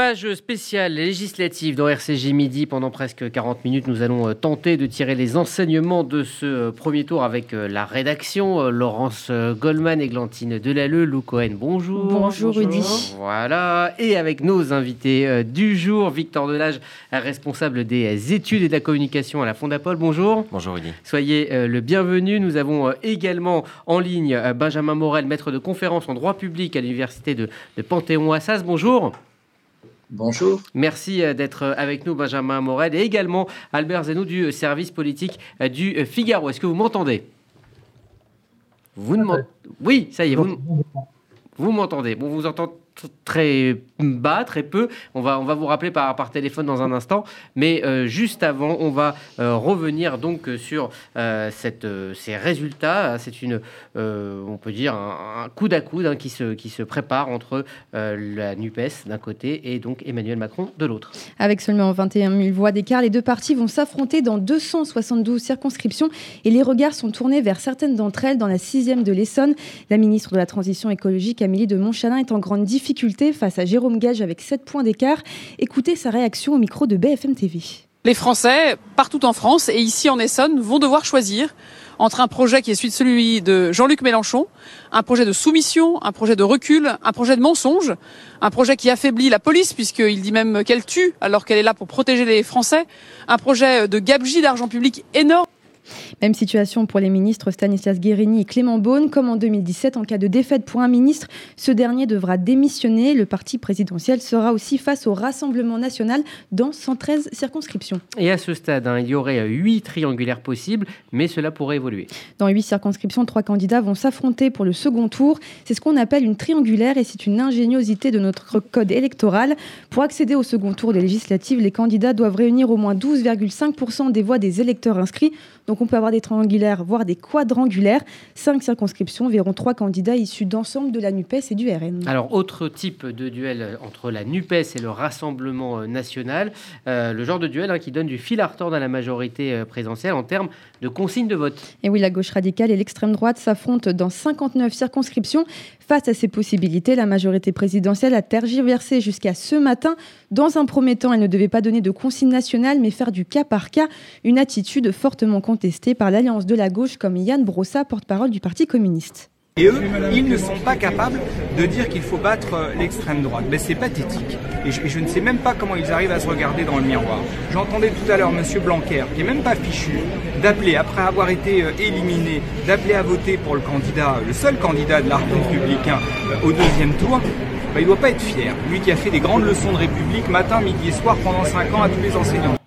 Page spéciale législative dans RCJ Midi. Pendant presque 40 minutes, nous allons euh, tenter de tirer les enseignements de ce euh, premier tour avec euh, la rédaction. Laurence Goldman, Églantine Delalleux, Lou Cohen, bonjour. Bonjour, Rudy. Voilà. Et avec nos invités du jour, Victor Delage, responsable des études et de la communication à la Fondapol. Bonjour. Bonjour, Rudy. Soyez le bienvenu. Nous avons également en ligne Benjamin Morel, maître de conférence en droit public à l'université de, de Panthéon-Assas. Bonjour. Bonjour. Merci euh, d'être euh, avec nous, Benjamin Morel, et également Albert Zenou du euh, service politique du Figaro. Est-ce que vous m'entendez? Vous ne Oui, ça y est, vous, vous m'entendez. Bon, vous entendez très bas, très peu. On va, on va vous rappeler par, par téléphone dans un instant. Mais euh, juste avant, on va euh, revenir donc sur euh, cette, ces résultats. C'est une, on peut dire, un, coup d'à coude hein, qui, se, qui se prépare entre la NUPES d'un côté et donc Emmanuel Macron de l'autre. Avec seulement 21 000 voix d'écart, les deux partis vont s'affronter dans 272 circonscriptions et les regards sont tournés vers certaines d'entre elles dans la sixième de l'Essonne. La ministre de la Transition écologique, Amélie de Montchalin, est en grande difficulté face à Jérôme Gage avec 7 points d'écart. Écoutez sa réaction au micro de BFM TV. Les Français, partout en France et ici en Essonne, vont devoir choisir entre un projet qui est celui de Jean-Luc Mélenchon, un projet de soumission, un projet de recul, un projet de mensonge, un projet qui affaiblit la police puisqu'il dit même qu'elle tue alors qu'elle est là pour protéger les Français, un projet de gabegie d'argent public énorme. Même situation pour les ministres Stanislas Guérini et Clément Beaune. Comme en 2017, en cas de défaite pour un ministre, ce dernier devra démissionner. Le parti présidentiel sera aussi face au Rassemblement national dans 113 circonscriptions. Et à ce stade, hein, il y aurait huit triangulaires possibles, mais cela pourrait évoluer. Dans huit circonscriptions, trois candidats vont s'affronter pour le second tour. C'est ce qu'on appelle une triangulaire et c'est une ingéniosité de notre code électoral. Pour accéder au second tour des législatives, les candidats doivent réunir au moins 12,5% des voix des électeurs inscrits. Donc on peut avoir des triangulaires, voire des quadrangulaires. Cinq circonscriptions verront trois candidats issus d'ensemble de la NUPES et du RN. Alors, autre type de duel entre la NUPES et le Rassemblement national, euh, le genre de duel hein, qui donne du fil à retordre à la majorité euh, présidentielle en termes de consignes de vote. Et oui, la gauche radicale et l'extrême droite s'affrontent dans 59 circonscriptions. Face à ces possibilités, la majorité présidentielle a tergiversé jusqu'à ce matin. Dans un premier temps, elle ne devait pas donner de consignes nationales, mais faire du cas par cas, une attitude fortement contestée par l'Alliance de la gauche comme Yann Brossa, porte-parole du Parti communiste. Et eux, ils ne sont pas capables de dire qu'il faut battre euh, l'extrême droite. C'est pathétique. Et je, ne sais même pas comment ils arrivent à se regarder dans le miroir. J'entendais tout à l'heure M. Blanquer, qui est même pas fichu, d'appeler, après avoir été euh, éliminé, d'appeler à voter pour le candidat, le seul candidat de l'arc républicain euh, au deuxième tour. Bah, il ne doit pas être fier. Lui qui a fait des grandes leçons de République matin, midi et soir pendant cinq ans à tous les enseignants.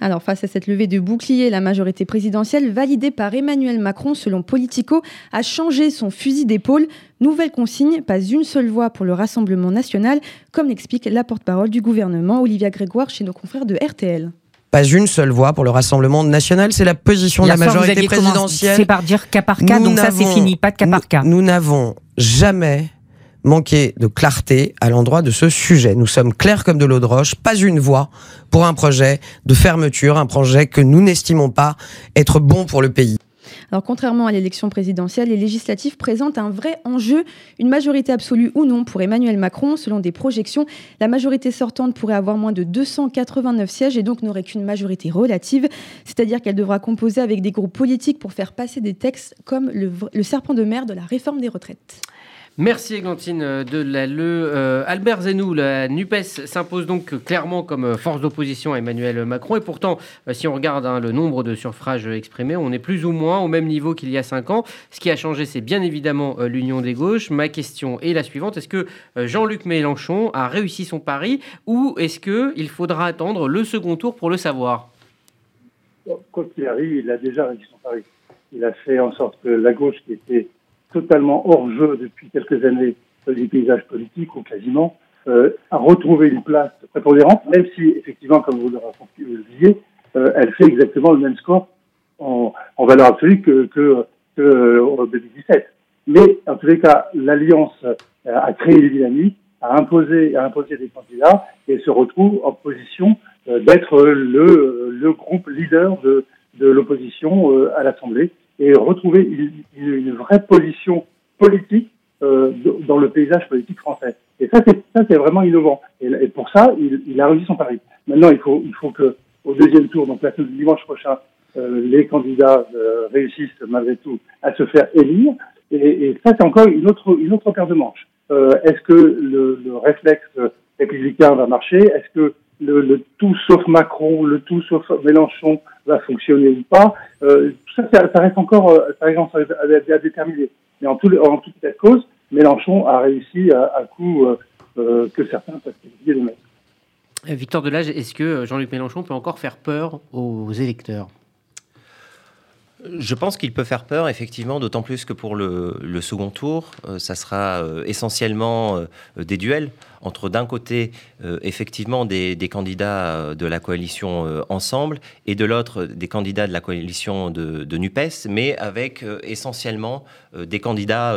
Alors, face à cette levée de bouclier, la majorité présidentielle, validée par Emmanuel Macron selon Politico, a changé son fusil d'épaule. Nouvelle consigne, pas une seule voix pour le Rassemblement national, comme l'explique la porte-parole du gouvernement, Olivia Grégoire, chez nos confrères de RTL pas une seule voix pour le Rassemblement national. C'est la position de la majorité présidentielle. C'est par dire cas par cas, donc ça c'est fini, pas de cas par cas. Nous n'avons jamais manquer de clarté à l'endroit de ce sujet. Nous sommes clairs comme de l'eau de roche, pas une voix pour un projet de fermeture, un projet que nous n'estimons pas être bon pour le pays. Alors, contrairement à l'élection présidentielle, les législatives présentent un vrai enjeu, une majorité absolue ou non pour Emmanuel Macron. Selon des projections, la majorité sortante pourrait avoir moins de 289 sièges et donc n'aurait qu'une majorité relative, c'est-à-dire qu'elle devra composer avec des groupes politiques pour faire passer des textes comme le, le serpent de mer de la réforme des retraites. Merci Églantine de la Le. Euh, Albert Zenou, la NUPES s'impose donc clairement comme euh, force d'opposition à Emmanuel Macron. Et pourtant, euh, si on regarde hein, le nombre de suffrages exprimés, on est plus ou moins au même niveau qu'il y a cinq ans. Ce qui a changé, c'est bien évidemment l'union des gauches. Ma question est la suivante. Est-ce que Jean-Luc Mélenchon a réussi son pari ou est-ce qu'il faudra attendre le second tour pour le savoir? Quoi qu'il arrive, il a déjà réussi son pari. Il a fait en sorte que la gauche qui était totalement hors jeu depuis quelques années du paysage politique, ou quasiment, euh, a retrouvé une place prépondérante, même si, effectivement, comme vous le, disiez, euh, elle fait exactement le même score en, en valeur absolue que, que, que euh, 2017. Mais, en tous les cas, l'Alliance euh, a créé les dynamiques, a imposé, a imposé des candidats et se retrouve en position euh, d'être le, le groupe leader de, de l'opposition à l'Assemblée et retrouver une, une, vraie position politique euh, dans le paysage politique français. Et ça, c'est ça, c'est vraiment innovant. Et, pour ça, il, il, a réussi son pari. Maintenant, il faut, il faut que au deuxième tour, donc la dimanche prochain, euh, les candidats euh, réussissent malgré tout à se faire élire. Et, et ça, c'est encore une autre, une autre paire de manches. Euh, est-ce que le, le, réflexe républicain va marcher? Est-ce que le, le, tout sauf Macron, le tout sauf Mélenchon va fonctionner ou pas euh, ça, ça, reste encore ça reste à, à, déterminer. Mais en tout, en toute état de cause, Mélenchon a réussi à, à coup euh, que certains peuvent de mettre. Victor Delage, est-ce que Jean-Luc Mélenchon peut encore faire peur aux électeurs? Je pense qu'il peut faire peur, effectivement, d'autant plus que pour le, second tour, euh, ça sera euh, essentiellement euh, des duels entre d'un côté, effectivement, des, candidats de la coalition Ensemble et de l'autre, des candidats de la coalition de, NUPES, mais avec essentiellement des candidats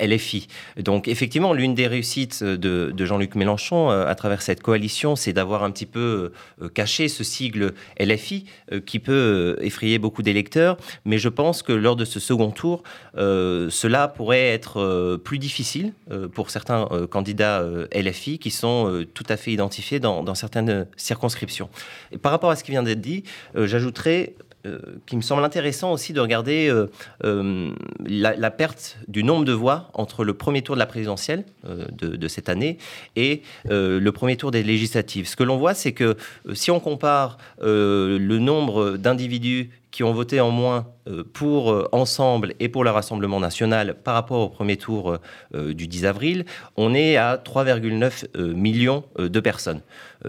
LFI. Donc effectivement, l'une des réussites de, Jean-Luc Mélenchon euh, à travers cette coalition, c'est d'avoir un petit peu euh, caché ce sigle LFI euh, qui peut effrayer beaucoup d'électeurs. Mais je pense que lors de ce second tour, cela pourrait être plus difficile pour certains candidats LFI qui sont tout à fait identifiés dans, certaines circonscriptions. Et par rapport à ce qui vient d'être dit, j'ajouterais euh, qui me semble intéressant aussi de regarder euh, euh, la, perte du nombre de voix entre le premier tour de la présidentielle de, de, cette année et le premier tour des législatives. Ce que l'on voit, c'est que si on compare le nombre d'individus qui ont voté en moins euh, pour euh, Ensemble et pour le Rassemblement national par rapport au premier tour euh, du 10 avril, on est à 3,9 millions de personnes.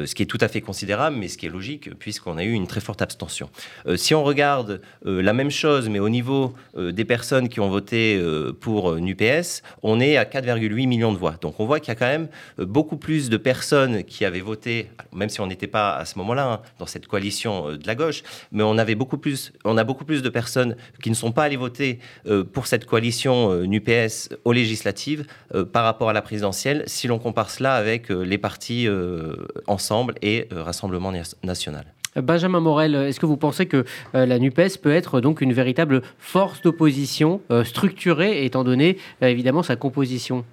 Ce qui est tout à fait considérable, mais ce qui est logique, puisqu'on a eu une très forte abstention. Si on regarde la même chose, mais au niveau des personnes qui ont voté pour NUPS, on est à 4,8 millions de voix. Donc on voit qu'il y a quand même beaucoup plus de personnes qui avaient voté, même si on n'était pas à ce moment-là hein, dans cette coalition de la gauche, mais on avait beaucoup plus on a beaucoup plus de personnes qui ne sont pas allées voter euh, pour cette coalition euh, NUPS aux législatives euh, par rapport à la présidentielle, si l'on compare cela avec les partis Ensemble et Rassemblement national. Benjamin Morel, est-ce que vous pensez que la NUPES peut être donc une véritable force d'opposition structurée, étant donné évidemment sa composition?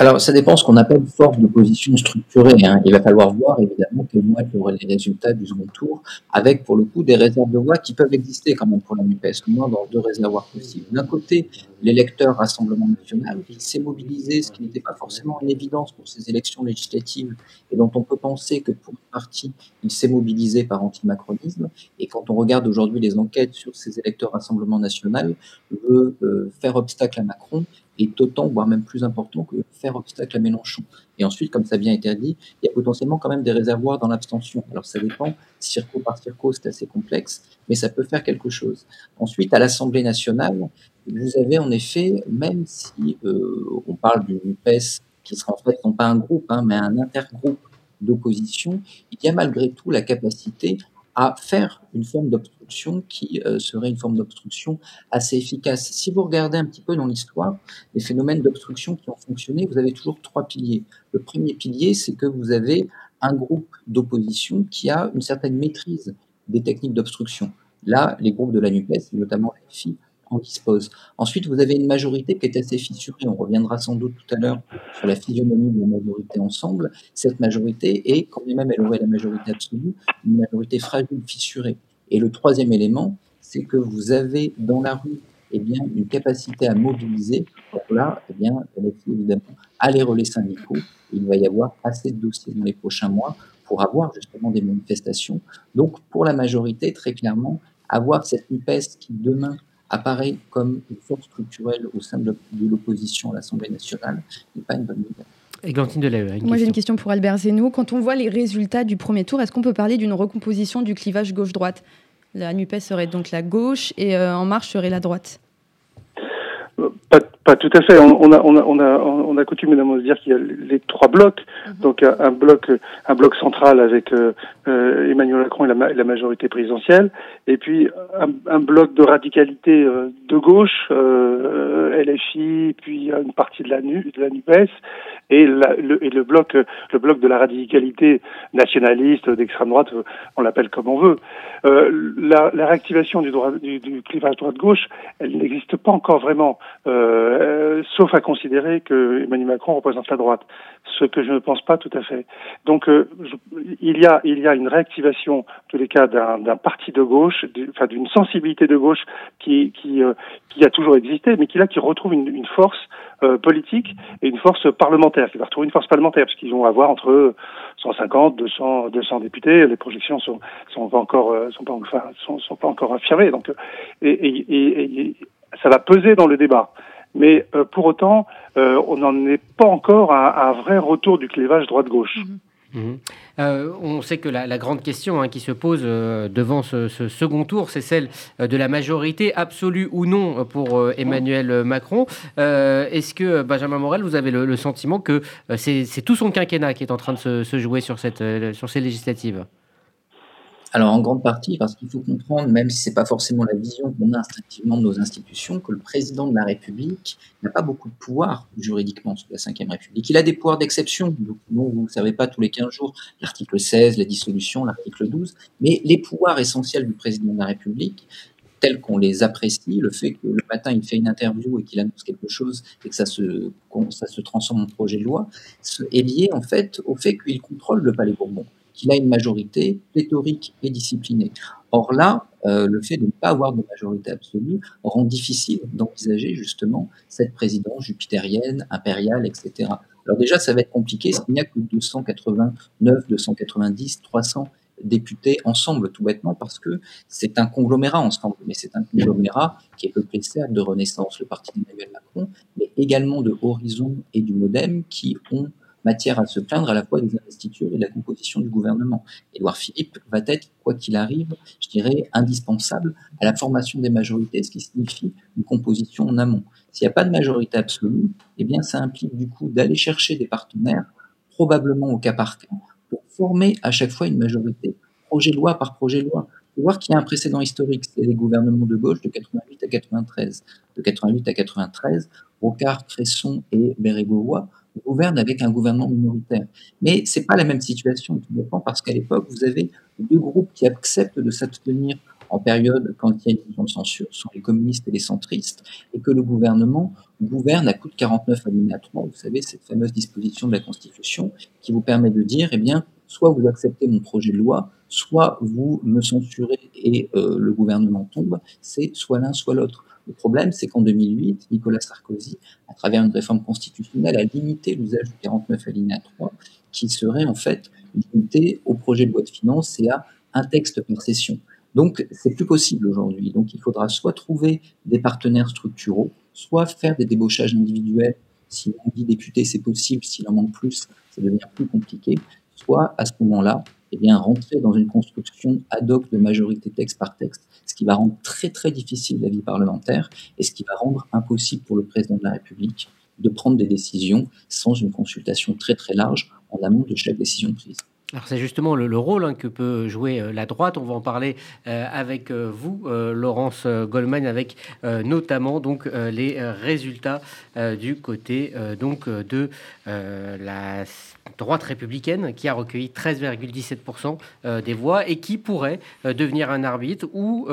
Alors, ça dépend ce qu'on appelle force de position structurée. Hein. Il va falloir voir évidemment quels vont être les résultats du second tour, avec pour le coup des réserves de voix qui peuvent exister quand même pour la NUPES, au moins dans deux réservoirs possibles. D'un côté, l'électeur Rassemblement national qui s'est mobilisé, ce qui n'était pas forcément une évidence pour ces élections législatives, et dont on peut penser que pour une partie, il s'est mobilisé par antimacronisme. Et quand on regarde aujourd'hui les enquêtes sur ces électeurs Rassemblement national, veut euh, faire obstacle à Macron est autant, voire même plus important que faire obstacle à Mélenchon. Et ensuite, comme ça bien été dit, il y a potentiellement quand même des réservoirs dans l'abstention. Alors ça dépend, circo par circo, c'est assez complexe, mais ça peut faire quelque chose. Ensuite, à l'Assemblée nationale, vous avez en effet, même si euh, on parle du PES, qui sera en fait non pas un groupe, hein, mais un intergroupe d'opposition, il y a malgré tout la capacité à faire une forme d'obstruction qui euh, serait une forme d'obstruction assez efficace. Si vous regardez un petit peu dans l'histoire, les phénomènes d'obstruction qui ont fonctionné, vous avez toujours trois piliers. Le premier pilier, c'est que vous avez un groupe d'opposition qui a une certaine maîtrise des techniques d'obstruction. Là, les groupes de la NUPES, notamment la FI, en dispose. Ensuite, vous avez une majorité qui est assez fissurée. On reviendra sans doute tout à l'heure sur la physionomie de la majorité ensemble. Cette majorité est, quand même elle aurait la majorité absolue, une majorité fragile, fissurée. Et le troisième élément, c'est que vous avez dans la rue eh bien, une capacité à mobiliser. Pour là, eh bien, évidemment à les relais syndicaux. Il va y avoir assez de dossiers dans les prochains mois pour avoir justement des manifestations. Donc, pour la majorité, très clairement, avoir cette NUPES qui demain apparaît comme une force structurelle au sein de l'opposition à l'Assemblée nationale n'est pas une bonne nouvelle. Églantine Delay, Moi j'ai une question pour Albert Zeno. Quand on voit les résultats du premier tour, est-ce qu'on peut parler d'une recomposition du clivage gauche-droite? La NUPES serait donc la gauche et euh, En Marche serait la droite pas, tout à fait. On, a, on, a, on, a, on a coutume de dire qu'il y a les trois blocs. Mhm. Donc un bloc, un bloc central avec euh, euh, Emmanuel Macron et la, la, majorité présidentielle, et puis un, un bloc de radicalité euh, de gauche, LFI, puis une partie de la, NU, de la NUPES, et, le, et le bloc, le bloc de la radicalité nationaliste d'extrême droite, on l'appelle comme on veut. la, la réactivation du, droit, du, du clivage droite-gauche, elle n'existe pas encore vraiment. Euh, sauf à considérer que Emmanuel Macron représente la droite, ce que je ne pense pas tout à fait. Donc euh, il y a il y a une réactivation, en tous les cas, d'un parti de gauche, enfin d'une sensibilité de gauche qui qui euh, qui a toujours existé, mais qui là qui retrouve une, une force politique et une force parlementaire, qui va retrouver une force parlementaire, parce qu'ils vont avoir entre 150, 200, 200 députés. Les projections sont sont pas encore sont pas enfin sont, sont pas encore affirmées. Donc et, et, et ça va peser dans le débat. Mais euh, pour autant, euh, on n'en est pas encore à, un vrai retour du clivage droite-gauche. Mhm. Mhm. Euh, on sait que la, grande question hein, qui se pose devant ce, second tour, c'est celle de la majorité absolue ou non pour Emmanuel Macron. Est-ce que, Benjamin Morel, vous avez le, sentiment que c'est tout son quinquennat qui est en train de se, se jouer sur, cette, sur ces législatives? Alors en grande partie parce qu'il faut comprendre, même si c'est pas forcément la vision qu'on a instinctivement de nos institutions, que le président de la République n'a pas beaucoup de pouvoir juridiquement sous la Ve République. Il a des pouvoirs d'exception, donc vous ne savez pas tous les 15 jours, l'article 16, la dissolution, l'article 12, mais les pouvoirs essentiels du président de la République, tels qu'on les apprécie, le fait que le matin il fait une interview et qu'il annonce quelque chose et que ça se, ça se transforme en projet de loi, est lié en fait au fait qu'il contrôle le Palais Bourbon qu'il a une majorité pléthorique et disciplinée. Or là, euh, le fait de ne pas avoir de majorité absolue rend difficile d'envisager justement cette présidence jupitérienne, impériale, etc. Alors déjà, ça va être compliqué s'il n'y a que 289, 290, 300 députés ensemble, tout bêtement, parce que c'est un conglomérat ensemble, mais c'est un conglomérat qui est peuplé certes de Renaissance, le parti d'Emmanuel Macron, mais également de Horizon et du Modem, qui ont matière à se plaindre à la fois des investitures et de la composition du gouvernement. Édouard Philippe va être, quoi qu'il arrive, je dirais, indispensable à la formation des majorités, ce qui signifie une composition en amont. S'il n'y a pas de majorité absolue, eh bien, ça implique du coup d'aller chercher des partenaires, probablement au cas par cas, pour former à chaque fois une majorité, projet de loi par projet de loi. Il faut voir qu'il y a un précédent historique, c'est les gouvernements de gauche de 88 à 93. De 88 à 93, Rocard, Cresson et Bérégovoy gouverne avec un gouvernement minoritaire. Mais c'est pas la même situation, tout dépend, parce qu'à l'époque, vous avez deux groupes qui acceptent de s'abstenir en période quand il y a une motion de censure, ce sont les communistes et les centristes, et que le gouvernement gouverne à coup de 49 alinéa 3, vous savez, cette fameuse disposition de la Constitution qui vous permet de dire, eh bien, soit vous acceptez mon projet de loi, soit vous me censurez et euh, le gouvernement tombe, c'est soit l'un, soit l'autre. Le problème, c'est qu'en 2008, Nicolas Sarkozy, à travers une réforme constitutionnelle, a limité l'usage du 49 alinéa 3, qui serait en fait limité au projet de loi de finances et à un texte par session. Donc, c'est plus possible aujourd'hui. Donc, il faudra soit trouver des partenaires structuraux, soit faire des débauchages individuels. Si on dit député, c'est possible. S'il en manque plus, ça devient plus compliqué. Soit, à ce moment-là, eh bien, rentrer dans une construction ad hoc de majorité texte par texte, ce qui va rendre très très difficile la vie parlementaire et ce qui va rendre impossible pour le président de la République de prendre des décisions sans une consultation très très large en amont de chaque décision prise. Alors c'est justement le, rôle hein, que peut jouer euh, la droite. On va en parler euh, avec euh, vous, Laurence Goldman, avec notamment donc les résultats du côté de la droite républicaine qui a recueilli 13,17% des voix et qui pourrait devenir un arbitre ou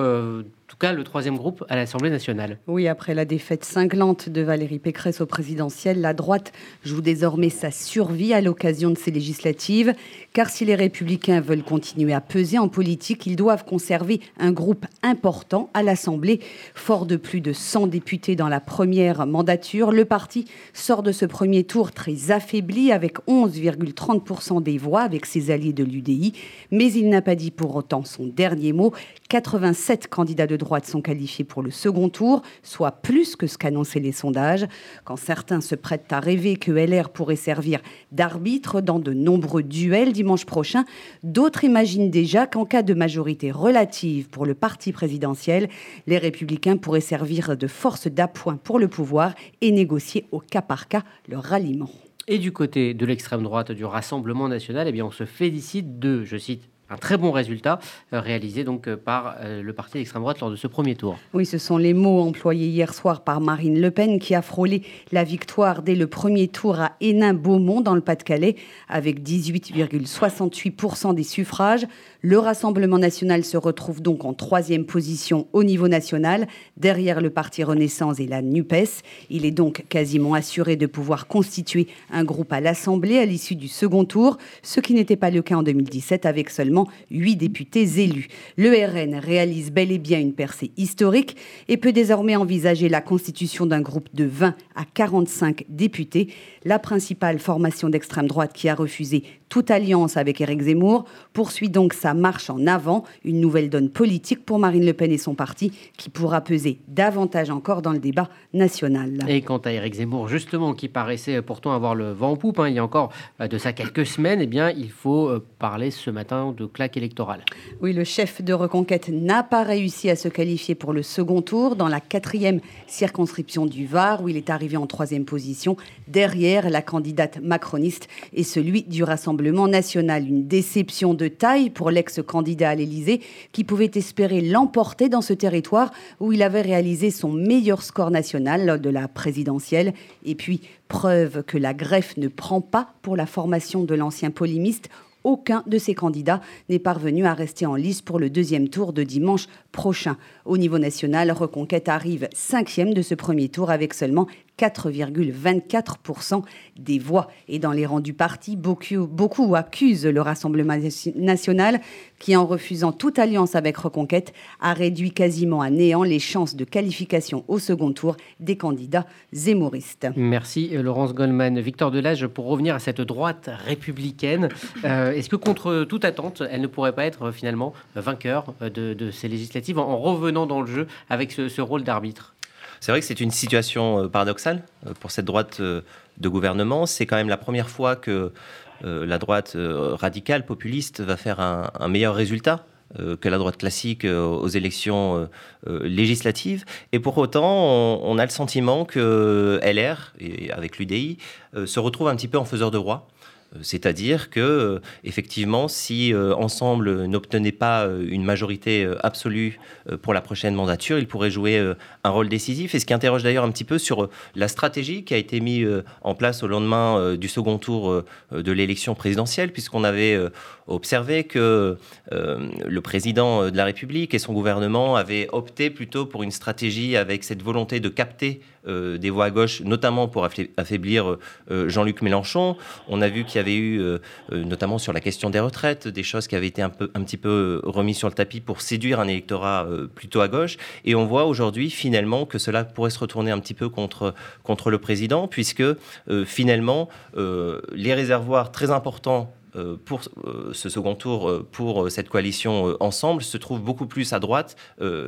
tout cas le troisième groupe à l'Assemblée nationale. Oui, après la défaite cinglante de Valérie Pécresse au présidentiel, la droite joue désormais sa survie à l'occasion de ces législatives, car si les républicains veulent continuer à peser en politique, ils doivent conserver un groupe important à l'Assemblée. Fort de plus de 100 députés dans la première mandature, le parti sort de ce premier tour très affaibli avec 11,30% des voix avec ses alliés de l'UDI, mais il n'a pas dit pour autant son dernier mot. 87 candidats de droite sont qualifiés pour le second tour, soit plus que ce qu'annonçaient les sondages. Quand certains se prêtent à rêver que LR pourrait servir d'arbitre dans de nombreux duels dimanche prochain, d'autres imaginent déjà qu'en cas de majorité relative pour le parti présidentiel, les républicains pourraient servir de force d'appoint pour le pouvoir et négocier au cas par cas leur ralliement. Et du côté de l'extrême droite du Rassemblement national, eh bien, on se félicite de, je cite, un très bon résultat réalisé donc par le parti d'extrême droite lors de ce premier tour. Oui, ce sont les mots employés hier soir par Marine Le Pen qui a frôlé la victoire dès le premier tour à Hénin-Beaumont dans le Pas-de-Calais avec 18,68% des suffrages. Le Rassemblement national se retrouve donc en troisième position au niveau national, derrière le Parti Renaissance et la NUPES. Il est donc quasiment assuré de pouvoir constituer un groupe à l'Assemblée à l'issue du second tour, ce qui n'était pas le cas en 2017 avec seulement huit députés élus. Le RN réalise bel et bien une percée historique et peut désormais envisager la constitution d'un groupe de 20 à 45 députés. La principale formation d'extrême droite qui a refusé toute alliance avec Éric Zemmour poursuit donc sa marche en avant, une nouvelle donne politique pour Marine Le Pen et son parti qui pourra peser davantage encore dans le débat national. Et quant à Éric Zemmour, justement, qui paraissait pourtant avoir le vent en poupe, hein, il y a encore euh, de ça quelques semaines, eh bien, il faut euh, parler ce matin de claque électorale. Oui, le chef de Reconquête n'a pas réussi à se qualifier pour le second tour dans la quatrième circonscription du Var, où il est arrivé en troisième position, derrière la candidate macroniste et celui du Rassemblement national. Une déception de taille pour l'ex-candidat à l'Élysée, qui pouvait espérer l'emporter dans ce territoire où il avait réalisé son meilleur score national lors de la présidentielle. Et puis, preuve que la greffe ne prend pas pour la formation de l'ancien polémiste aucun de ces candidats n'est parvenu à rester en lice pour le deuxième tour de dimanche prochain. Au niveau national, Reconquête arrive cinquième de ce premier tour avec seulement 4,24% des voix. Et dans les rangs du parti, beaucoup, beaucoup accusent le Rassemblement national qui, en refusant toute alliance avec Reconquête, a réduit quasiment à néant les chances de qualification au second tour des candidats zémoristes. Merci euh, Laurence Goldman. Victor Delage, pour revenir à cette droite républicaine, euh, est-ce que contre toute attente, elle ne pourrait pas être euh, finalement vainqueur de, ces législatives en, revenant dans le jeu avec ce rôle d'arbitre? C'est vrai que c'est une situation euh, paradoxale euh, pour cette droite euh, de gouvernement. C'est quand même la première fois que la droite radicale, populiste, va faire un, meilleur résultat que la droite classique aux élections législatives. Et pour autant, on, a le sentiment que LR, avec l'UDI, se retrouve un petit peu en faiseur de roi. C'est-à-dire que, euh, effectivement, si euh, Ensemble n'obtenait pas euh, une majorité absolue pour la prochaine mandature, il pourrait jouer un rôle décisif. Et ce qui interroge d'ailleurs un petit peu sur la stratégie qui a été mise en place au lendemain du second tour de l'élection présidentielle, puisqu'on avait observé que le président de la République et son gouvernement avaient opté plutôt pour une stratégie avec cette volonté de capter des voix à gauche, notamment pour affaiblir Jean-Luc Mélenchon. On a vu qu'il y avait eu, euh, euh, notamment sur la question des retraites, des choses qui avaient été un, un petit peu remises sur le tapis pour séduire un électorat euh, plutôt à gauche. Et on voit aujourd'hui finalement que cela pourrait se retourner un petit peu contre, contre le président, puisque finalement les réservoirs très importants euh, pour euh, ce second tour, euh, pour cette coalition ensemble, se trouve beaucoup plus à droite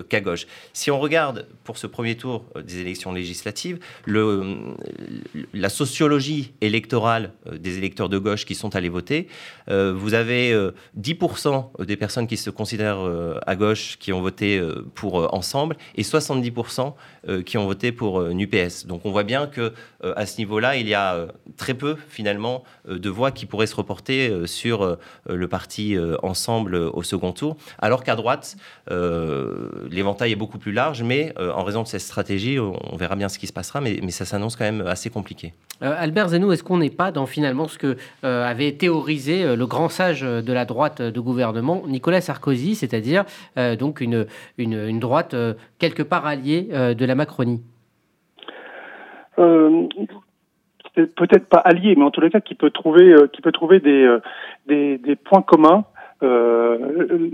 qu'à gauche. Si on regarde pour ce premier tour des élections législatives, la sociologie électorale des électeurs de gauche qui sont allés voter, vous avez 10% des personnes qui se considèrent à gauche qui ont voté pour Ensemble et 70% qui ont voté pour NUPS. Donc on voit bien que à ce niveau-là, il y a très peu finalement de voix qui pourraient se reporter euh, sur euh, le parti euh, Ensemble au second tour, alors qu'à droite, l'éventail est beaucoup plus large, mais en raison de cette stratégie, on verra bien ce qui se passera, mais, ça s'annonce quand même assez compliqué. Albert Zenou, est-ce qu'on n'est pas dans finalement ce que avait théorisé le grand sage de la droite de gouvernement, Nicolas Sarkozy, c'est-à-dire donc une, une, droite quelque part alliée de la Macronie? Peut-être pas allié, mais en tous les cas qui peut trouver, euh, qui peut trouver des, euh, des, des, points communs. Euh,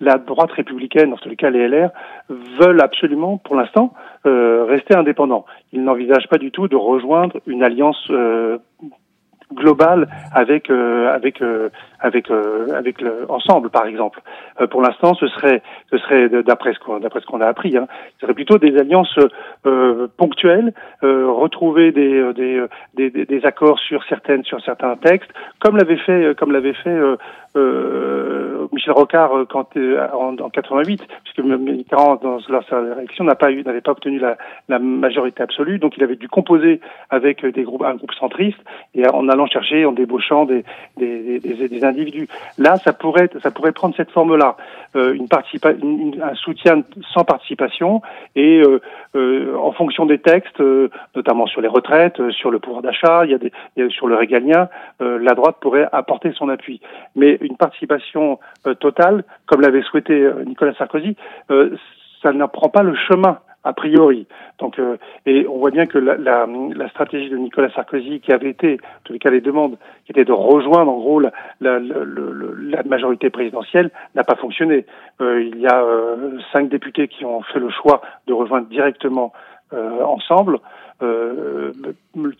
la droite républicaine, en tous les cas les LR, veulent absolument, pour l'instant, rester indépendants. Ils n'envisagent pas du tout de rejoindre une alliance globale avec euh, avec euh, avec euh, avec le, ensemble par exemple. Pour l'instant ce serait ce serait d'après ce qu'on d'après ce qu'on a appris hein, ce serait plutôt des alliances ponctuelles retrouver des des, des des accords sur certaines sur certains textes comme l'avait fait comme l'avait fait Michel Rocard quand en, en 88 puisque Mitterrand dans sa élection n'a pas eu n'avait pas obtenu la, la majorité absolue. Donc il avait dû composer avec des groupes un groupe centriste et on a allant chercher, en débauchant des, des, des, des individus. Là, ça pourrait, ça pourrait prendre cette forme-là, euh, une une, un soutien sans participation et euh, euh, en fonction des textes, euh, notamment sur les retraites, euh, sur le pouvoir d'achat, il y a des, sur le régalien, la droite pourrait apporter son appui. Mais une participation totale, comme l'avait souhaité Nicolas Sarkozy, ça n'apprend pas le chemin a priori. Donc, euh, et on voit bien que la, la, la, stratégie de Nicolas Sarkozy, qui avait été, en tous les cas les demandes, qui était de rejoindre en gros la, la, majorité présidentielle, n'a pas fonctionné. Euh, il y a euh, cinq députés qui ont fait le choix de rejoindre directement euh, ensemble. Euh,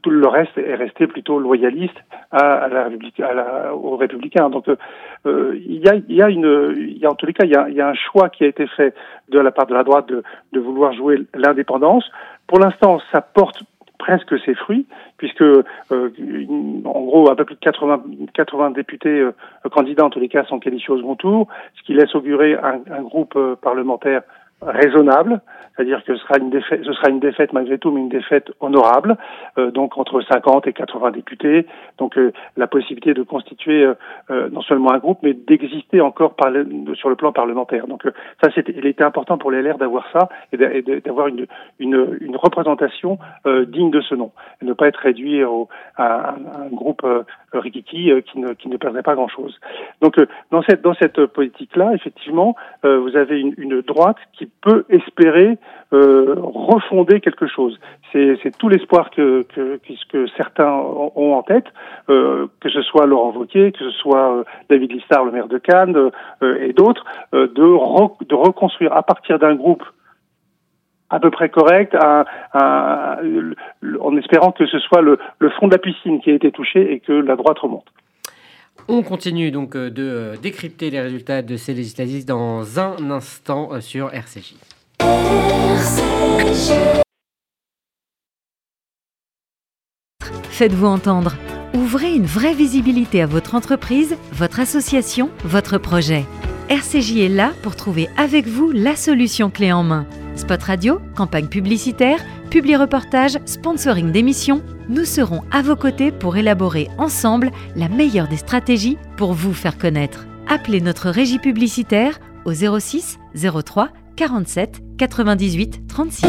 tout le reste est resté plutôt loyaliste à, à la à la, aux républicains. Donc euh, il, y a, y a une, y a en tous les cas, il y a, y a un choix qui a été fait de la part de la droite de, de vouloir jouer l'indépendance. Pour l'instant, ça porte presque ses fruits, puisque euh, en gros un peu plus de 80, 80 députés euh, candidats en tous les cas sont qualifiés au second tour, ce qui laisse augurer un, un groupe euh, parlementaire raisonnable, c'est-à-dire que ce sera une défaite, ce sera une défaite malgré tout, mais une défaite honorable, euh, donc entre 50 et 80 députés, donc euh, la possibilité de constituer euh, euh non seulement un groupe, mais d'exister encore par le, sur le plan parlementaire. Donc euh, ça, c'était, il était important pour les LR d'avoir ça et d'avoir une, une, une représentation digne de ce nom, et ne pas être réduit au, à, un, un groupe rikiki qui ne, qui ne perdrait pas grand-chose. Donc dans cette dans cette politique-là, effectivement, vous avez une, une droite qui peut espérer euh, refonder quelque chose. C'est tout l'espoir que, que, que, certains ont en tête, euh, que ce soit Laurent Wauquiez, que ce soit euh, David Listard, le maire de Cannes, euh, et d'autres, euh, de, re, de reconstruire à partir d'un groupe à peu près correct, en espérant que ce soit le, le fond de la piscine qui a été touché et que la droite remonte. On continue donc de décrypter les résultats de ces législatives dans un instant sur RCJ. Faites-vous entendre. Ouvrez une vraie visibilité à votre entreprise, votre association, votre projet. RCJ est là pour trouver avec vous la solution clé en main. Spot radio, campagne publicitaire, publi-reportage, sponsoring d'émissions, nous serons à vos côtés pour élaborer ensemble la meilleure des stratégies pour vous faire connaître. Appelez notre régie publicitaire au 06 03 47 98 36.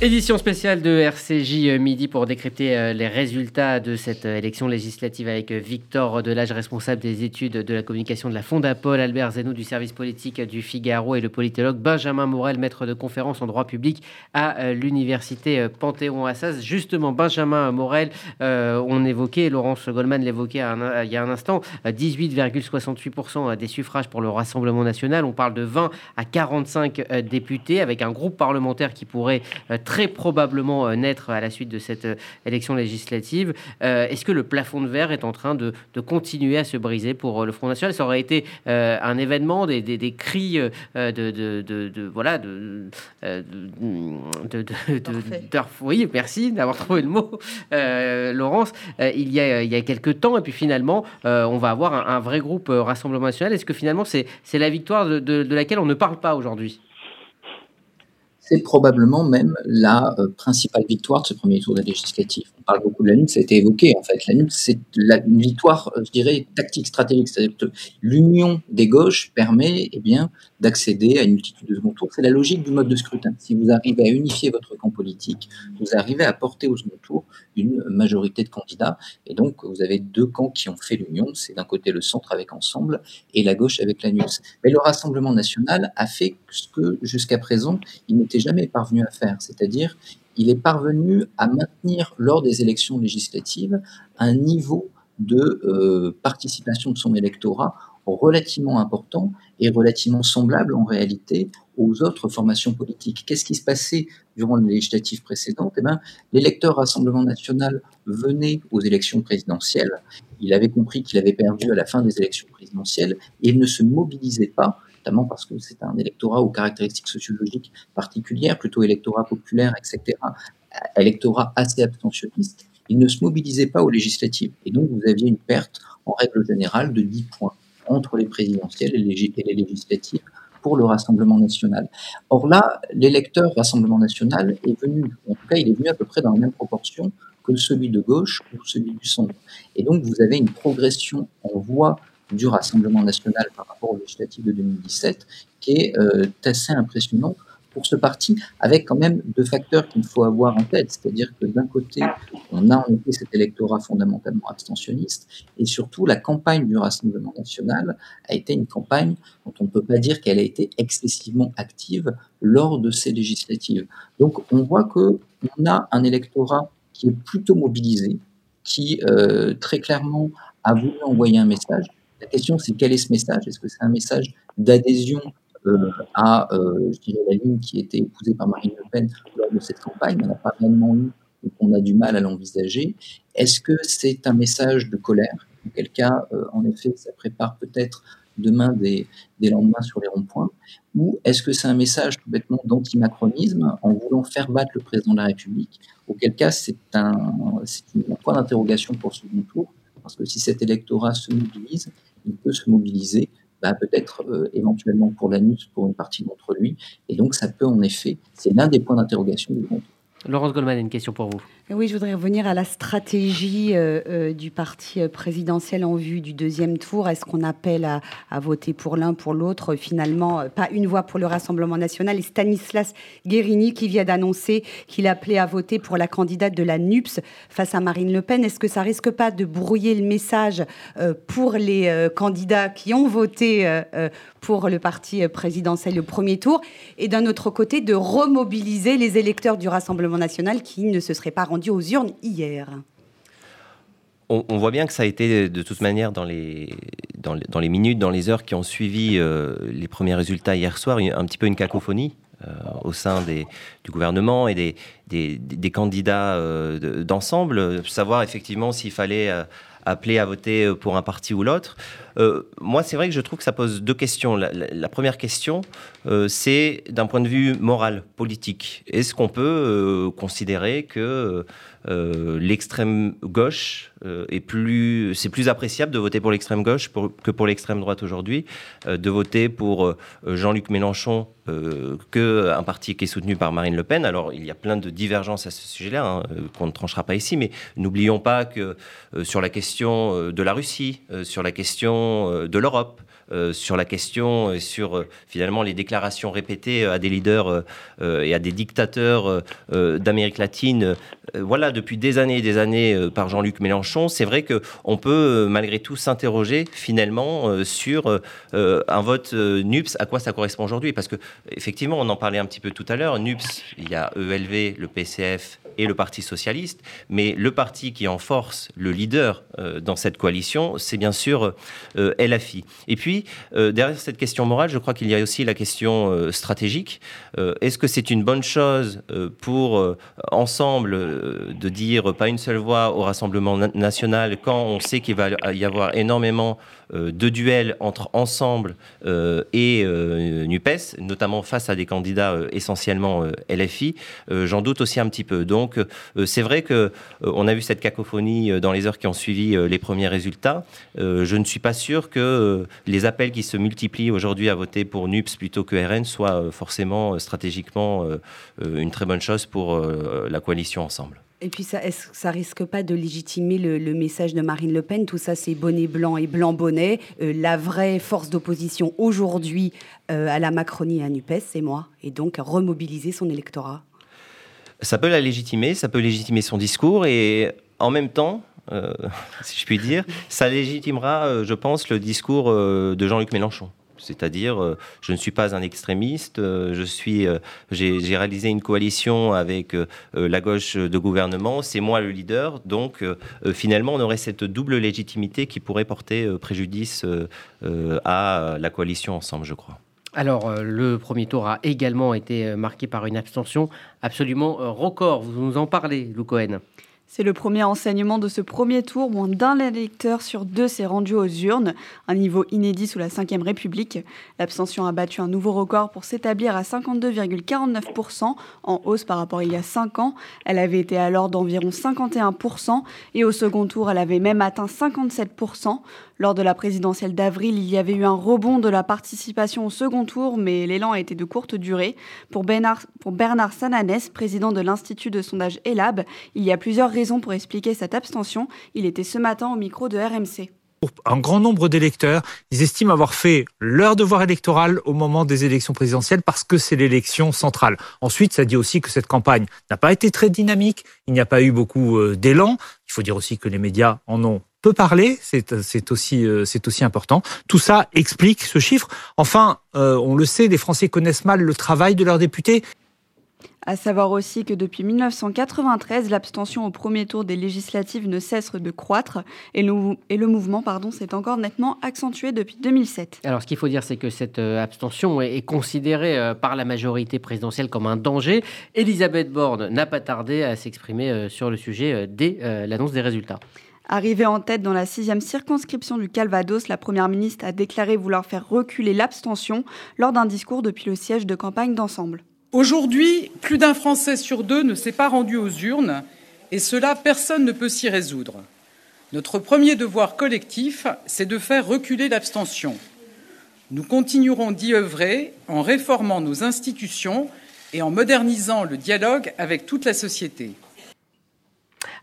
Édition spéciale de RCJ euh, Midi pour décrypter euh, les résultats de cette euh, élection législative avec Victor Delage, responsable des études de la communication de la Fondapol, Albert Zenou du service politique du Figaro et le politologue Benjamin Morel, maître de conférence en droit public à l'université Panthéon-Assas. Justement, Benjamin Morel, on évoquait, Laurence Goldman l'évoquait il y a un instant, 18,68% des suffrages pour le Rassemblement national. On parle de 20 à 45 députés avec un groupe parlementaire qui pourrait très probablement euh, naître à la suite de cette euh, élection législative. Euh, est-ce que le plafond de verre est en train de, continuer à se briser pour le Front National? Ça aurait été un événement, des, des, cris de, de, de, voilà de, oui, merci d'avoir trouvé le mot, Laurence. il y a il y a quelques temps et puis finalement on va avoir un, un vrai groupe Rassemblement National. Est-ce que finalement c'est c'est la victoire de laquelle on ne parle pas aujourd'hui? C'est probablement même la euh, principale victoire de ce premier tour de législatif. On parle beaucoup de la NUP, ça a été évoqué en fait. La NUP, c'est une victoire, euh, je dirais, tactique, stratégique. C'est-à-dire que l'union des gauches permet eh bien, d'accéder à une multitude de second tours. C'est la logique du mode de scrutin. Si vous arrivez à unifier votre camp politique, vous arrivez à porter au second tour une majorité de candidats. Et donc, vous avez deux camps qui ont fait l'union. C'est d'un côté le centre avec Ensemble et la gauche avec la NUP. Mais le Rassemblement national a fait ce que jusqu'à présent, il n'était jamais parvenu à faire, c'est-à-dire il est parvenu à maintenir lors des élections législatives un niveau de euh, participation de son électorat relativement important et relativement semblable en réalité aux autres formations politiques. Qu'est-ce qui se passait durant les législatives précédentes? Eh ben, L'électeur Rassemblement national venait aux élections présidentielles, il avait compris qu'il avait perdu à la fin des élections présidentielles et il ne se mobilisait pas parce que c'est un électorat aux caractéristiques sociologiques particulières, plutôt électorat populaire, etc., électorat assez abstentionniste, il ne se mobilisait pas aux législatives. Et donc, vous aviez une perte, en règle générale, de 10 points entre les présidentielles et les, législatives pour le Rassemblement national. Or là, l'électeur Rassemblement national est venu, en tout cas, il est venu à peu près dans la même proportion que celui de gauche ou celui du centre. Et donc, vous avez une progression en voix du Rassemblement national par rapport au législatif de 2017 qui est euh, assez impressionnante pour ce parti, avec quand même deux facteurs qu'il faut avoir en tête. C'est-à-dire que d'un côté, on a en effet cet électorat fondamentalement abstentionniste, et surtout la campagne du Rassemblement national a été une campagne dont on ne peut pas dire qu'elle a été excessivement active lors de ces législatives. Donc on voit que on a un électorat qui est plutôt mobilisé, qui euh, très clairement a voulu envoyer un message. La question, c'est quel est ce message? Est-ce que c'est un message d'adhésion euh, à euh, je dirais, la ligne qui était épousée par Marine Le Pen lors de cette campagne? On n'a pas réellement eu, donc on a du mal à l'envisager. Est-ce que c'est un message de colère? Auquel cas, euh, en effet, ça prépare peut-être demain des, lendemains sur les ronds-points? Ou est-ce que c'est un message tout bêtement d'antimacronisme en voulant faire battre le président de la République? Auquel cas, c'est un, un point d'interrogation pour ce second tour, parce que si cet électorat se mobilise, il peut se mobiliser bah, peut-être euh, éventuellement pour l'anus pour une partie d'entre lui. Et donc ça peut en effet, c'est l'un des points d'interrogation du monde. Laurence Goldman, une question pour vous. Oui, je voudrais revenir à la stratégie euh, euh, du parti euh, présidentiel en vue du deuxième tour. Est-ce qu'on appelle à, voter pour l'un, pour l'autre? Finalement, pas une voix pour le Rassemblement national. Et Stanislas Guérini qui vient d'annoncer qu'il appelait à voter pour la candidate de la NUPS face à Marine Le Pen. Est-ce que ça risque pas de brouiller le message pour les candidats qui ont voté pour le parti présidentiel au premier tour? Et d'un autre côté, de remobiliser les électeurs du Rassemblement national qui ne se seraient pas rendus aux urnes hier. On, voit bien que ça a été de toute manière dans les, dans les, minutes, dans les heures qui ont suivi euh, les premiers résultats hier soir, un petit peu une cacophonie. Euh, au sein du gouvernement et des, des, candidats euh, d'ensemble, savoir effectivement s'il fallait appeler à voter pour un parti ou l'autre. Moi, c'est vrai que je trouve que ça pose deux questions. La, première question, c'est d'un point de vue moral, politique. Est-ce qu'on peut considérer que euh, l'extrême gauche euh, est plus, c'est plus appréciable de voter pour l'extrême gauche que pour l'extrême droite aujourd'hui, euh, de voter pour Jean-Luc Mélenchon que un parti qui est soutenu par Marine Le Pen? Alors il y a plein de divergences à ce sujet-là hein, qu'on ne tranchera pas ici, mais n'oublions pas que sur la question de la Russie, sur la question de l'Europe, euh, sur la question et sur euh, finalement les déclarations répétées à des leaders euh, et à des dictateurs d'Amérique latine, voilà, depuis des années et des années par Jean-Luc Mélenchon, c'est vrai qu'on peut malgré tout s'interroger finalement sur un vote NUPS, à quoi ça correspond aujourd'hui. Parce que effectivement, on en parlait un petit peu tout à l'heure, NUPS, il y a ELV, le PCF et le Parti socialiste, mais le parti qui en force le leader dans cette coalition, c'est bien sûr LFI. Et puis, euh, derrière cette question morale, je crois qu'il y a aussi la question euh, stratégique. Euh, est-ce que c'est une bonne chose pour ensemble de dire pas une seule voix au Rassemblement national quand on sait qu'il va y avoir énormément de duels entre Ensemble et NUPES, notamment face à des candidats essentiellement LFI J'en doute aussi un petit peu. Donc c'est vrai que on a vu cette cacophonie dans les heures qui ont suivi les premiers résultats. je ne suis pas sûr que les appels qui se multiplient aujourd'hui à voter pour NUPS plutôt que RN soit euh, forcément euh, stratégiquement euh, une très bonne chose pour la coalition ensemble. Et puis, ça, est-ce que ça risque pas de légitimer le, message de Marine Le Pen? Tout ça, c'est bonnet blanc et blanc bonnet. la vraie force d'opposition aujourd'hui à la Macronie et à NUPES, c'est moi. Et donc, remobiliser son électorat. Ça peut la légitimer, ça peut légitimer son discours. Et en même temps, euh, si je puis dire, ça légitimera, euh, je pense, le discours euh, de Jean-Luc Mélenchon. C'est-à-dire, je ne suis pas un extrémiste. je suis, j'ai réalisé une coalition avec la gauche de gouvernement. C'est moi le leader. Donc, finalement, on aurait cette double légitimité qui pourrait porter préjudice à la coalition ensemble, je crois. Alors, le premier tour a également été marqué par une abstention absolument record. Vous nous en parlez, Lou Cohen C'est le premier enseignement de ce premier tour. Moins d'un électeur sur deux s'est rendu aux urnes, un niveau inédit sous la Ve République. L'abstention a battu un nouveau record pour s'établir à 52,49%, en hausse par rapport à il y a 5 ans. Elle avait été alors d'environ 51% et au second tour, elle avait même atteint 57%. Lors de la présidentielle d'avril, il y avait eu un rebond de la participation au second tour, mais l'élan a été de courte durée. Pour Bernard, pour Sananès, président de l'Institut de sondage ELAB, il y a plusieurs raisons pour expliquer cette abstention. Il était ce matin au micro de RMC. Pour un grand nombre d'électeurs, ils estiment avoir fait leur devoir électoral au moment des élections présidentielles parce que c'est l'élection centrale. Ensuite, ça dit aussi que cette campagne n'a pas été très dynamique, il n'y a pas eu beaucoup euh, d'élan. Il faut dire aussi que les médias en ont peu parler, c'est aussi, euh, aussi important. Tout ça explique ce chiffre. Enfin, euh, on le sait, les Français connaissent mal le travail de leurs députés. À savoir aussi que depuis 1993, l'abstention au premier tour des législatives ne cesse de croître et le, et le mouvement pardon, s'est encore nettement accentué depuis 2007. Alors ce qu'il faut dire, c'est que cette euh, abstention est, considérée par la majorité présidentielle comme un danger. Elisabeth Borne n'a pas tardé à s'exprimer sur le sujet dès l'annonce des résultats. Arrivée en tête dans la sixième circonscription du Calvados, la Première ministre a déclaré vouloir faire reculer l'abstention lors d'un discours depuis le siège de campagne d'ensemble. Aujourd'hui, plus d'un Français sur deux ne s'est pas rendu aux urnes, et cela, personne ne peut s'y résoudre. Notre premier devoir collectif, c'est de faire reculer l'abstention. Nous continuerons d'y œuvrer en réformant nos institutions et en modernisant le dialogue avec toute la société.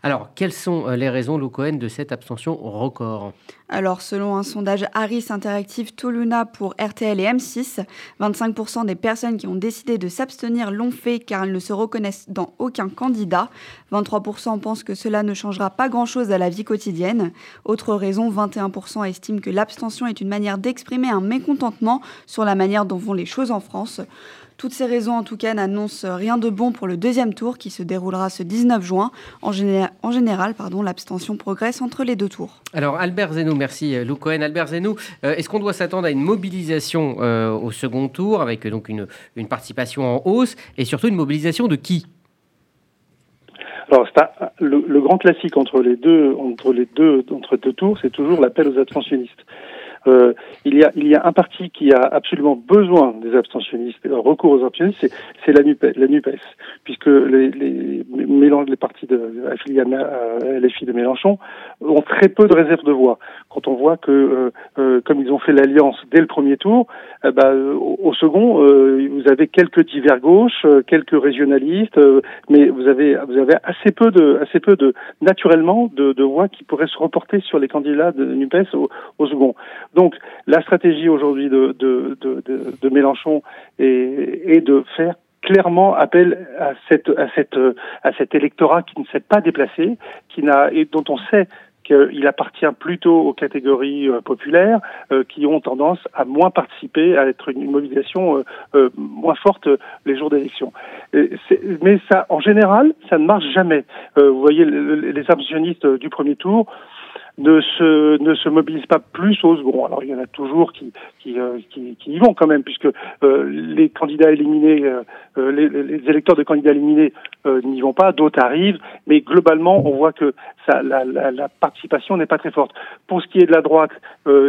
Alors, quelles sont euh, les raisons, Lou Cohen, de cette abstention record? Alors, selon un sondage Harris Interactive Toluna pour RTL et M6, 25% des personnes qui ont décidé de s'abstenir l'ont fait car elles ne se reconnaissent dans aucun candidat. 23% pensent que cela ne changera pas grand-chose à la vie quotidienne. Autre raison, 21% estiment que l'abstention est une manière d'exprimer un mécontentement sur la manière dont vont les choses en France. Toutes ces raisons, en tout cas, n'annoncent rien de bon pour le deuxième tour qui se déroulera ce 19 juin. En, général, pardon, l'abstention progresse entre les deux tours. Alors, Albert Zenou, merci euh, Lou Cohen. Albert Zenou, euh, est-ce qu'on doit s'attendre à une mobilisation euh, au second tour avec donc une, une participation en hausse et surtout une mobilisation de qui? Alors, le, le, grand classique entre les deux, entre les deux, entre deux tours, c'est toujours l'appel aux abstentionnistes. Euh, il, y a, il y a un parti qui a absolument besoin des abstentionnistes, recours aux abstentionnistes, c'est la NUPES, la NUPES, puisque les, les, les partis de, affiliés à LFI de Mélenchon ont très peu de réserves de voix. Quand on voit que, euh, euh, comme ils ont fait l'alliance dès le premier tour, eh ben, au, second, vous avez quelques divers gauches, quelques régionalistes, mais vous avez, vous avez assez peu de, assez peu de, naturellement, de, de voix qui pourraient se reporter sur les candidats de NUPES au, au second. Donc la stratégie aujourd'hui de, de, de, de, Mélenchon est, est, de faire clairement appel à, cette, à, cette, à cet électorat qui ne s'est pas déplacé, qui n'a et dont on sait qu'il appartient plutôt aux catégories euh, populaires euh, qui ont tendance à moins participer, à être une, mobilisation euh, moins forte les jours d'élection. Mais ça, en général, ça ne marche jamais. vous voyez, les abstentionnistes du premier tour ne se ne se mobilisent pas plus au second. Alors il y en a toujours qui qui, euh, qui, qui y vont quand même, puisque euh, les candidats éliminés, euh, les, les, électeurs de candidats éliminés n'y vont pas, d'autres arrivent, mais globalement on voit que la, participation n'est pas très forte. Pour ce qui est de la droite,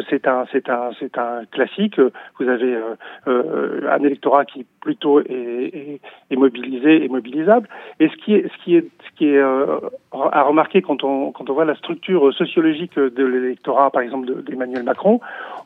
c'est un c'est un classique. Vous avez un électorat qui plutôt est, est, est, mobilisé et mobilisable. Et ce qui est est est à remarquer quand on voit la structure sociologique de l'électorat, par exemple, d'Emmanuel Macron,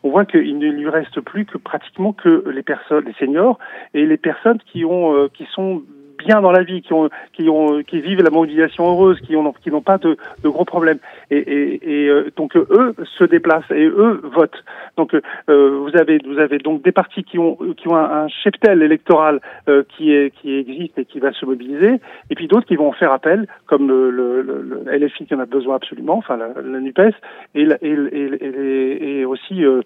on voit qu'il ne lui reste plus que pratiquement que les personnes, les seniors et les personnes euh, qui sont bien dans la vie, qui ont, qui ont, qui vivent la mobilisation heureuse, qui ont, qui n'ont pas de, de, gros problèmes. Et, et, et euh, donc eux se déplacent et eux votent. Donc euh, vous avez, vous avez donc des partis qui ont, qui ont un, cheptel électoral euh, qui est, qui existe et qui va se mobiliser, et puis d'autres qui vont faire appel, comme le, le, le, LFI qui en a besoin absolument, enfin la, la Nupes, et, et, et, et aussi euh,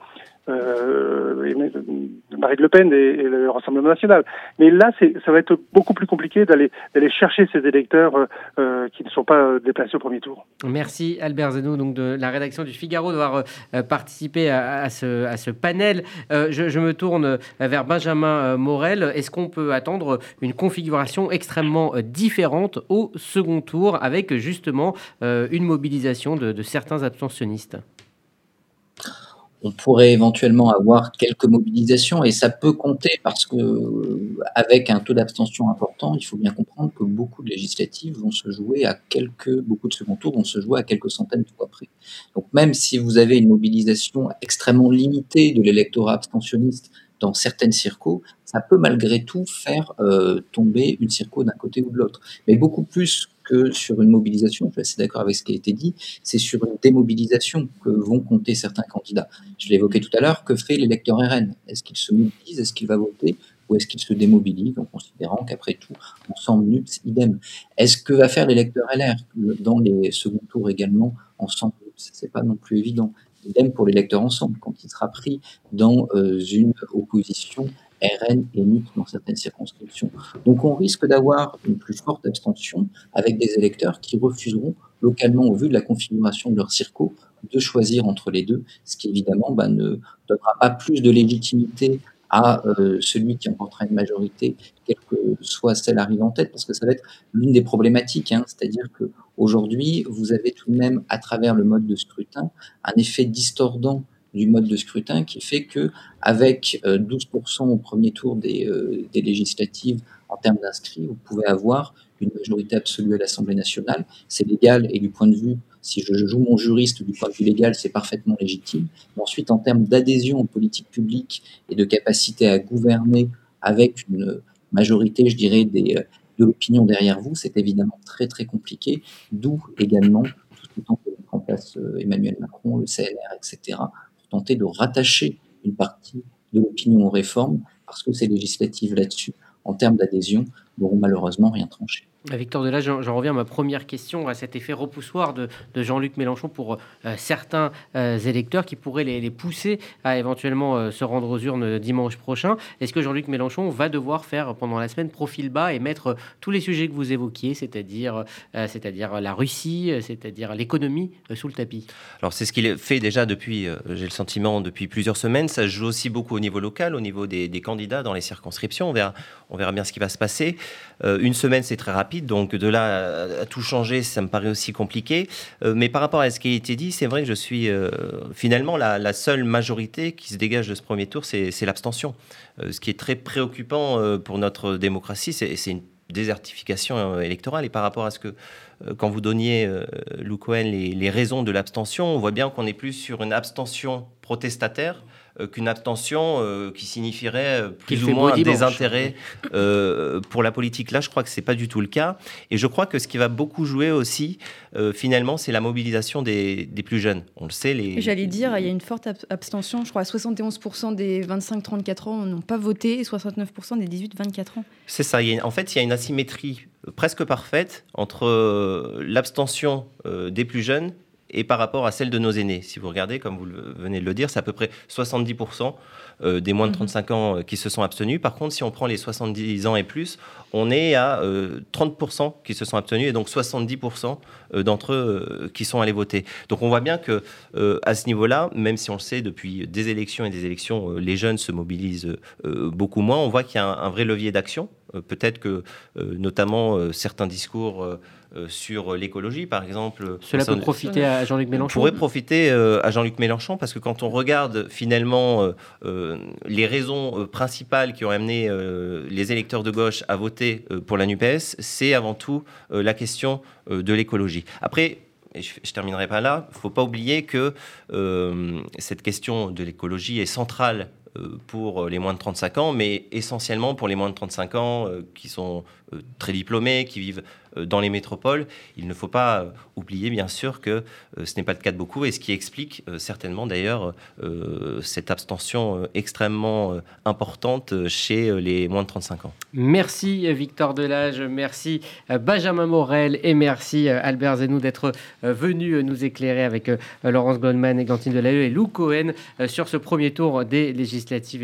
Marine Le Pen et, le Rassemblement national. Mais là, ça va être beaucoup plus compliqué d'aller chercher ces électeurs euh, euh, qui ne sont pas déplacés au premier tour. Merci Albert Zenou, donc de la rédaction du Figaro, d'avoir euh, participé à ce panel. Je, me tourne vers Benjamin Morel. Est-ce qu'on peut attendre une configuration extrêmement différente au second tour avec justement une mobilisation de certains abstentionnistes? On pourrait éventuellement avoir quelques mobilisations et ça peut compter parce que avec un taux d'abstention important, il faut bien comprendre que beaucoup de législatives vont se jouer à quelques, beaucoup de second tours vont se jouer à quelques centaines de fois près. Donc même si vous avez une mobilisation extrêmement limitée de l'électorat abstentionniste dans certaines circos, ça peut malgré tout faire euh, tomber une circo d'un côté ou de l'autre. Mais beaucoup plus que sur une mobilisation, je suis assez d'accord avec ce qui a été dit, c'est sur une démobilisation que vont compter certains candidats. Je évoqué tout à l'heure, que fait l'électeur RN Est-ce qu'il se mobilise? Est-ce qu'il va voter? Ou est-ce qu'il se démobilise en considérant qu'après tout, ensemble NUPS, idem. Est-ce que va faire l'électeur LR dans les seconds tours également ensemble NUPS C'est pas non plus évident. Idem pour l'électeur ensemble, quand il sera pris dans euh, une opposition RN et NUP dans certaines circonscriptions. Donc on risque d'avoir une plus forte abstention avec des électeurs qui refuseront localement, au vu de la configuration de leur circo, de choisir entre les deux, ce qui évidemment bah, ne donnera pas plus de légitimité à euh, celui qui emportera une majorité, quelle que soit celle arrivée en tête, parce que ça va être l'une des problématiques. Hein, C'est-à-dire que aujourd'hui, vous avez tout de même, à travers le mode de scrutin, un effet distordant du mode de scrutin qui fait que avec 12% euh, au premier tour des, euh, des législatives en termes d'inscrits, vous pouvez avoir une majorité absolue à l'Assemblée nationale. C'est légal et du point de vue, si je joue mon juriste du point de vue légal, c'est parfaitement légitime. Mais ensuite, en termes d'adhésion aux politiques publiques et de capacité à gouverner avec une majorité, je dirais, euh, de l'opinion derrière vous, c'est évidemment très très compliqué. D'où également tout ce temps que mettre en Emmanuel Macron, le CLR, etc tenter de rattacher une partie de l'opinion aux réformes, parce que ces législatives là-dessus, en termes d'adhésion, n'auront malheureusement rien tranché. Victor Delage, j'en reviens à ma première question, à cet effet repoussoir de, Jean-Luc Mélenchon pour euh, certains euh, électeurs qui pourraient les, pousser à éventuellement euh, se rendre aux urnes dimanche prochain. Est-ce que Jean-Luc Mélenchon va devoir faire pendant la semaine profil bas et mettre tous les sujets que vous évoquiez, c'est-à-dire c'est-à-dire la Russie, c'est-à-dire l'économie, sous le tapis? Alors c'est ce qu'il fait déjà depuis, j'ai le sentiment, depuis plusieurs semaines. Ça joue aussi beaucoup au niveau local, au niveau des, des candidats dans les circonscriptions. On verra, on verra bien ce qui va se passer. une semaine, c'est très rapide donc de là à, tout changer, ça me paraît aussi compliqué. Euh, mais par rapport à ce qui a été dit, c'est vrai que je suis euh, finalement la, seule majorité qui se dégage de ce premier tour, c'est l'abstention. Euh, ce qui est très préoccupant pour notre démocratie, c'est une désertification électorale. Et par rapport à ce que, quand vous donniez, Lou Cohen, les, les raisons de l'abstention, on voit bien qu'on est plus sur une abstention protestataire qu'une abstention euh, qui signifierait euh, plus ou moins des intérêts pour la politique. Là, je crois que c'est pas du tout le cas. Et je crois que ce qui va beaucoup jouer aussi, finalement, c'est la mobilisation des, plus jeunes. On le sait. Les... J'allais dire, il y a une forte abstention. Je crois 71% des 25-34 ans n'ont pas voté et 69% des 18-24 ans. C'est ça. en fait, il y a une asymétrie presque parfaite entre l'abstention des plus jeunes et par rapport à celle de nos aînés. Si vous regardez, comme vous venez de le dire, c'est à peu près 70% euh, des moins de 35 mhm. ans euh, qui se sont abstenus. Par contre, si on prend les 70 ans et plus, on est à 30% euh, qui se sont abstenus et donc 70% d'entre eux qui sont allés voter. Donc on voit bien que à ce niveau-là, même si on le sait depuis des élections et des élections, les jeunes se mobilisent beaucoup moins, on voit qu'il y a un vrai levier d'action peut-être que euh, notamment euh, certains discours sur l'écologie, par exemple. Cela peut profiter à Jean-Luc Mélenchon Pourrait profiter à Jean-Luc Mélenchon parce que quand on regarde finalement les raisons principales qui ont amené les électeurs de gauche à voter pour la NUPES, c'est avant tout la question de l'écologie. Après, et je, ne terminerai pas là, il ne faut pas oublier que cette question de l'écologie est centrale euh, pour les moins de 35 ans, mais essentiellement pour les moins de 35 ans euh, qui sont euh, très diplômés, qui vivent dans les métropoles. Il ne faut pas oublier, bien sûr, que ce n'est pas le cas de beaucoup, et ce qui explique certainement d'ailleurs cette abstention extrêmement importante chez les moins de 35 ans. Merci Victor Delage, merci Benjamin Morel et merci Albert Zenou d'être venu nous éclairer avec Laurence Goldman, Gantine Delahaye et Lou Cohen sur ce premier tour des législatives